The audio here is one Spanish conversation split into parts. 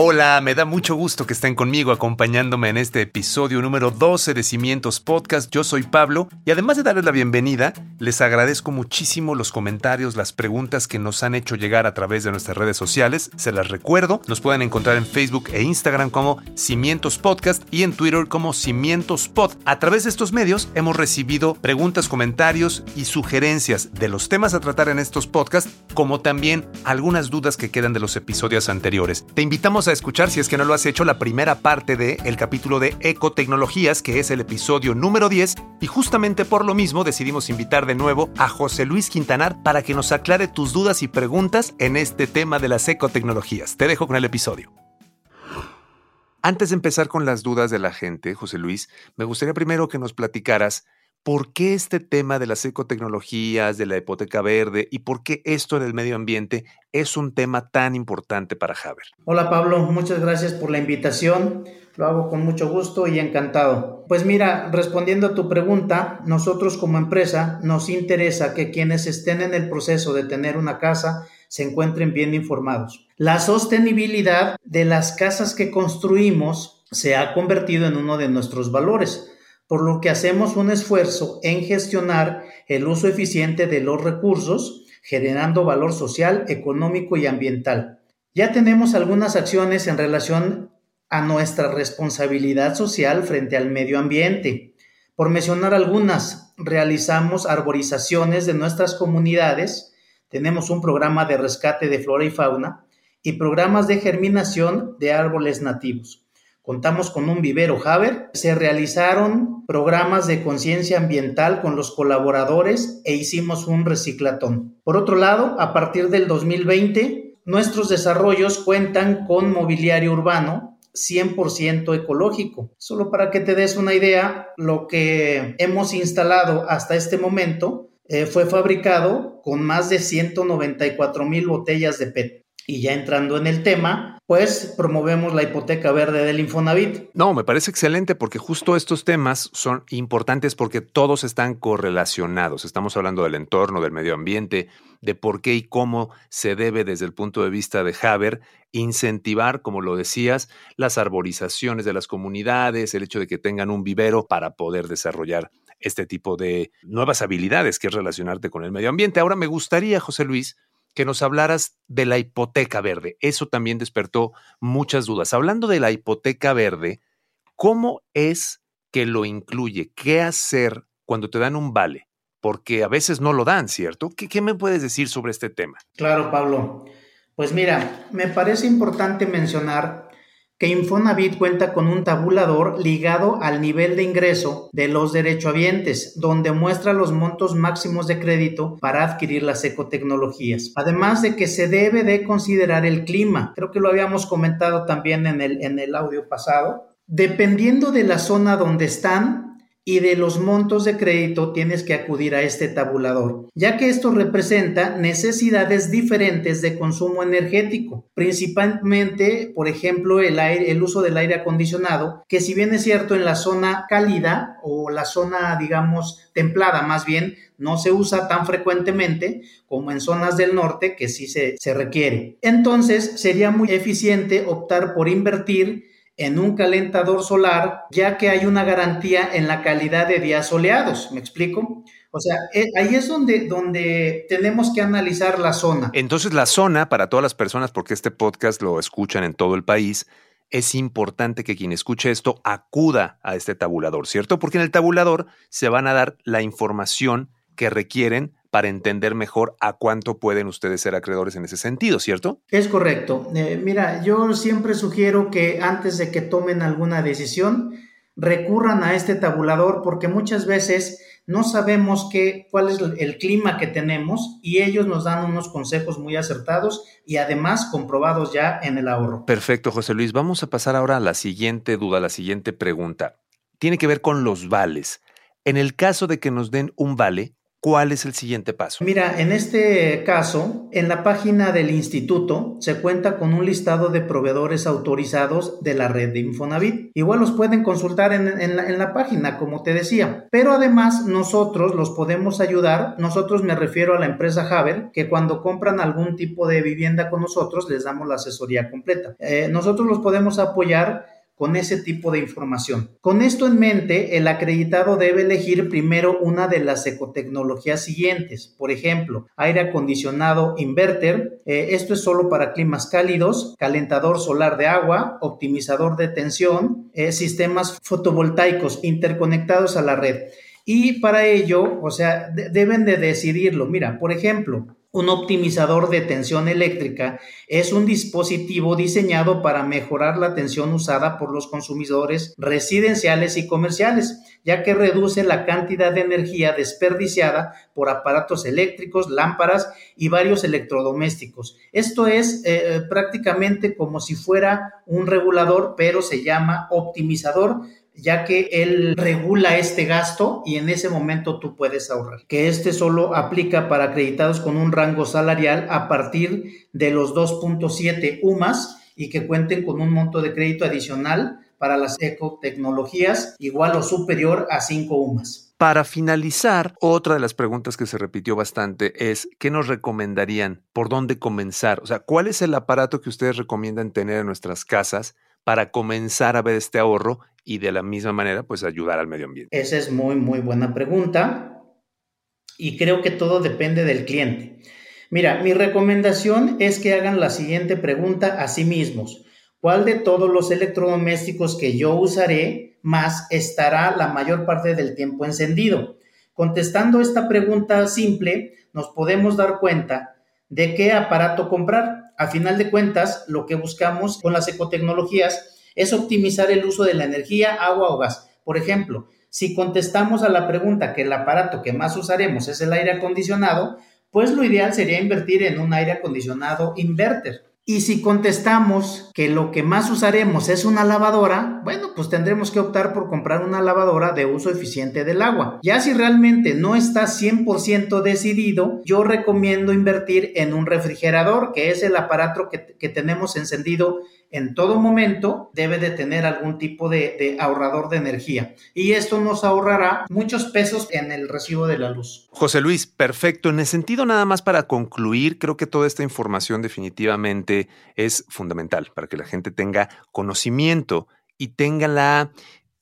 Hola, me da mucho gusto que estén conmigo acompañándome en este episodio número 12 de Cimientos Podcast. Yo soy Pablo y además de darles la bienvenida, les agradezco muchísimo los comentarios, las preguntas que nos han hecho llegar a través de nuestras redes sociales. Se las recuerdo, nos pueden encontrar en Facebook e Instagram como Cimientos Podcast y en Twitter como Cimientos Pod. A través de estos medios hemos recibido preguntas, comentarios y sugerencias de los temas a tratar en estos podcasts, como también algunas dudas que quedan de los episodios anteriores. Te invitamos a escuchar, si es que no lo has hecho, la primera parte del el capítulo de Ecotecnologías, que es el episodio número 10, y justamente por lo mismo decidimos invitar de nuevo a José Luis Quintanar para que nos aclare tus dudas y preguntas en este tema de las ecotecnologías. Te dejo con el episodio. Antes de empezar con las dudas de la gente, José Luis, me gustaría primero que nos platicaras ¿Por qué este tema de las ecotecnologías, de la hipoteca verde y por qué esto en el medio ambiente es un tema tan importante para Haber? Hola Pablo, muchas gracias por la invitación. Lo hago con mucho gusto y encantado. Pues mira, respondiendo a tu pregunta, nosotros como empresa nos interesa que quienes estén en el proceso de tener una casa se encuentren bien informados. La sostenibilidad de las casas que construimos se ha convertido en uno de nuestros valores por lo que hacemos un esfuerzo en gestionar el uso eficiente de los recursos, generando valor social, económico y ambiental. Ya tenemos algunas acciones en relación a nuestra responsabilidad social frente al medio ambiente. Por mencionar algunas, realizamos arborizaciones de nuestras comunidades, tenemos un programa de rescate de flora y fauna y programas de germinación de árboles nativos. Contamos con un vivero Haber. Se realizaron programas de conciencia ambiental con los colaboradores e hicimos un reciclatón. Por otro lado, a partir del 2020, nuestros desarrollos cuentan con mobiliario urbano 100% ecológico. Solo para que te des una idea, lo que hemos instalado hasta este momento eh, fue fabricado con más de 194 mil botellas de PET. Y ya entrando en el tema, pues promovemos la hipoteca verde del Infonavit. No, me parece excelente porque justo estos temas son importantes porque todos están correlacionados. Estamos hablando del entorno, del medio ambiente, de por qué y cómo se debe desde el punto de vista de Haber incentivar, como lo decías, las arborizaciones de las comunidades, el hecho de que tengan un vivero para poder desarrollar este tipo de nuevas habilidades que es relacionarte con el medio ambiente. Ahora me gustaría, José Luis, que nos hablaras de la hipoteca verde. Eso también despertó muchas dudas. Hablando de la hipoteca verde, ¿cómo es que lo incluye? ¿Qué hacer cuando te dan un vale? Porque a veces no lo dan, ¿cierto? ¿Qué, me puedes decir sobre este tema? Claro, Pablo. Pues mira, me parece importante mencionar que Infonavit cuenta con un tabulador ligado al nivel de ingreso de los derechohabientes, donde muestra los montos máximos de crédito para adquirir las ecotecnologías. Además de que se debe de considerar el clima, creo que lo habíamos comentado también en el, en el audio pasado. Dependiendo de la zona donde están, y de los montos de crédito tienes que acudir a este tabulador, ya que esto representa necesidades diferentes de consumo energético, principalmente, por ejemplo, el, uso del aire acondicionado, que si bien es cierto en la zona cálida o la zona, digamos, templada más bien, no se usa tan frecuentemente como en zonas del norte que sí se, se requiere. Entonces, sería muy eficiente optar por invertir en un calentador solar, ya que hay una garantía en la calidad de días soleados. ¿Me explico? O sea, eh, ahí es donde, donde tenemos que analizar la zona. Entonces, la zona, para todas las personas, porque este podcast lo escuchan en todo el país, es importante que quien escuche esto acuda a este tabulador, ¿cierto? Porque en el tabulador se van a dar la información que requieren para entender mejor a cuánto pueden ustedes ser acreedores en ese sentido, ¿cierto? Es correcto. Eh, mira, yo siempre sugiero que antes de que tomen alguna decisión, recurran a este tabulador porque muchas veces no sabemos qué, cuál es el clima que tenemos y ellos nos dan unos consejos muy acertados y además comprobados ya en el ahorro. Perfecto, José Luis. Vamos a pasar ahora a la siguiente duda, la siguiente pregunta. Tiene que ver con los vales. En el caso de que nos den un vale, ¿Cuál es el siguiente paso? Mira, en este caso, en la página del instituto se cuenta con un listado de proveedores autorizados de la red de Infonavit. Igual los pueden consultar en, la, página, como te decía. Pero además nosotros los podemos ayudar. Nosotros me refiero a la empresa Haber, que cuando compran algún tipo de vivienda con nosotros les damos la asesoría completa. Eh, nosotros los podemos apoyar con ese tipo de información. Con esto en mente, el acreditado debe elegir primero una de las ecotecnologías siguientes, por ejemplo, aire acondicionado inverter, eh, esto es solo para climas cálidos, calentador solar de agua, optimizador de tensión, eh, sistemas fotovoltaicos interconectados a la red. Y para ello, o sea, deben de decidirlo. Mira, por ejemplo, un optimizador de tensión eléctrica es un dispositivo diseñado para mejorar la tensión usada por los consumidores residenciales y comerciales, ya que reduce la cantidad de energía desperdiciada por aparatos eléctricos, lámparas y varios electrodomésticos. Esto es eh, prácticamente como si fuera un regulador, pero se llama optimizador ya que él regula este gasto y en ese momento tú puedes ahorrar. Que este solo aplica para acreditados con un rango salarial a partir de los 2.7 UMAS y que cuenten con un monto de crédito adicional para las ecotecnologías igual o superior a 5 UMAS. Para finalizar, otra de las preguntas que se repitió bastante es, ¿qué nos recomendarían? ¿Por dónde comenzar? O sea, ¿cuál es el aparato que ustedes recomiendan tener en nuestras casas para comenzar a ver este ahorro y de la misma manera, pues ayudar al medio ambiente? Esa es muy, muy buena pregunta y creo que todo depende del cliente. Mira, mi recomendación es que hagan la siguiente pregunta a sí mismos. ¿Cuál de todos los electrodomésticos que yo usaré más estará la mayor parte del tiempo encendido? Contestando esta pregunta simple, nos podemos dar cuenta de qué aparato comprar. A final de cuentas, lo que buscamos con las ecotecnologías es optimizar el uso de la energía, agua o gas. Por ejemplo, si contestamos a la pregunta que el aparato que más usaremos es el aire acondicionado, pues lo ideal sería invertir en un aire acondicionado inverter. Y si contestamos que lo que más usaremos es una lavadora, bueno, pues tendremos que optar por comprar una lavadora de uso eficiente del agua. Ya si realmente no está 100% decidido, yo recomiendo invertir en un refrigerador, que es el aparato que, que tenemos encendido en todo momento debe de tener algún tipo de, ahorrador de energía y esto nos ahorrará muchos pesos en el recibo de la luz. José Luis, perfecto. En el sentido nada más para concluir, creo que toda esta información definitivamente es fundamental para que la gente tenga conocimiento y tenga la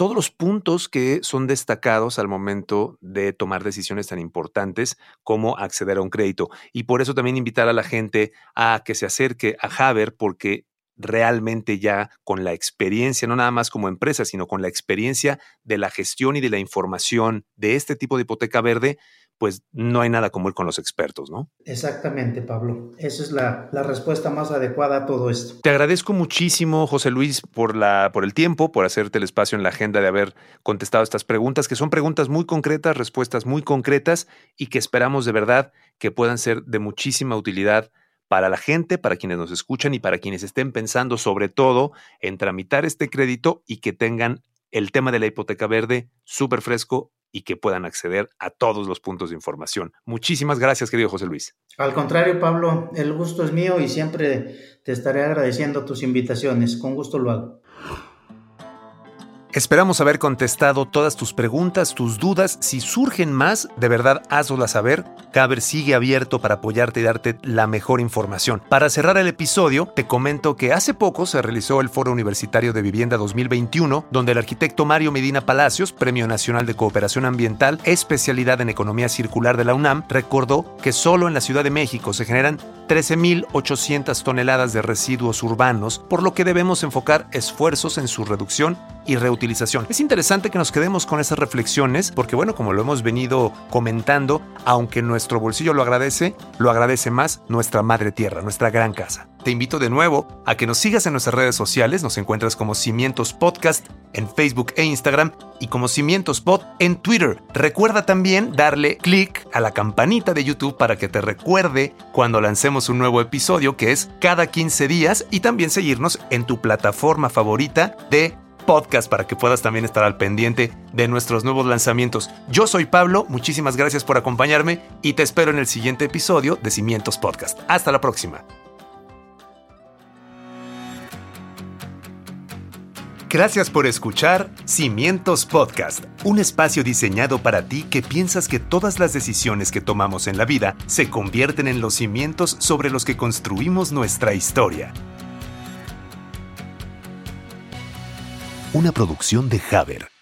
todos los puntos que son destacados al momento de tomar decisiones tan importantes como acceder a un crédito. Y por eso también invitar a la gente a que se acerque a Haber porque realmente ya con la experiencia, no nada más como empresa, sino con la experiencia de la gestión y de la información de este tipo de hipoteca verde, pues no hay nada como ir con los expertos, ¿no? Exactamente, Pablo. Esa es la, respuesta más adecuada a todo esto. Te agradezco muchísimo, José Luis, por, la, por el tiempo, por hacerte el espacio en la agenda de haber contestado estas preguntas, que son preguntas muy concretas, respuestas muy concretas y que esperamos de verdad que puedan ser de muchísima utilidad para la gente, para quienes nos escuchan y para quienes estén pensando sobre todo en tramitar este crédito y que tengan el tema de la hipoteca verde súper fresco y que puedan acceder a todos los puntos de información. Muchísimas gracias, querido José Luis. Al contrario, Pablo, el gusto es mío y siempre te estaré agradeciendo tus invitaciones. Con gusto lo hago. Esperamos haber contestado todas tus preguntas, tus dudas. Si surgen más, de verdad hazlas saber. Caber sigue abierto para apoyarte y darte la mejor información. Para cerrar el episodio, te comento que hace poco se realizó el Foro Universitario de Vivienda 2021, donde el arquitecto Mario Medina Palacios, Premio Nacional de Cooperación Ambiental, especialidad en Economía Circular de la UNAM, recordó que solo en la Ciudad de México se generan 13.800 toneladas de residuos urbanos, por lo que debemos enfocar esfuerzos en su reducción y reutilización. Es interesante que nos quedemos con esas reflexiones porque, bueno, como lo hemos venido comentando, aunque nuestro bolsillo lo agradece, lo agradece más nuestra madre tierra, nuestra gran casa. Te invito de nuevo a que nos sigas en nuestras redes sociales, nos encuentras como Cimientos Podcast en Facebook e Instagram y como Cimientos Pod en Twitter. Recuerda también darle clic a la campanita de YouTube para que te recuerde cuando lancemos un nuevo episodio que es cada 15 días y también seguirnos en tu plataforma favorita de podcast para que puedas también estar al pendiente de nuestros nuevos lanzamientos. Yo soy Pablo, muchísimas gracias por acompañarme y te espero en el siguiente episodio de Cimientos Podcast. Hasta la próxima. Gracias por escuchar Cimientos Podcast, un espacio diseñado para ti que piensas que todas las decisiones que tomamos en la vida se convierten en los cimientos sobre los que construimos nuestra historia. Una producción de Haber.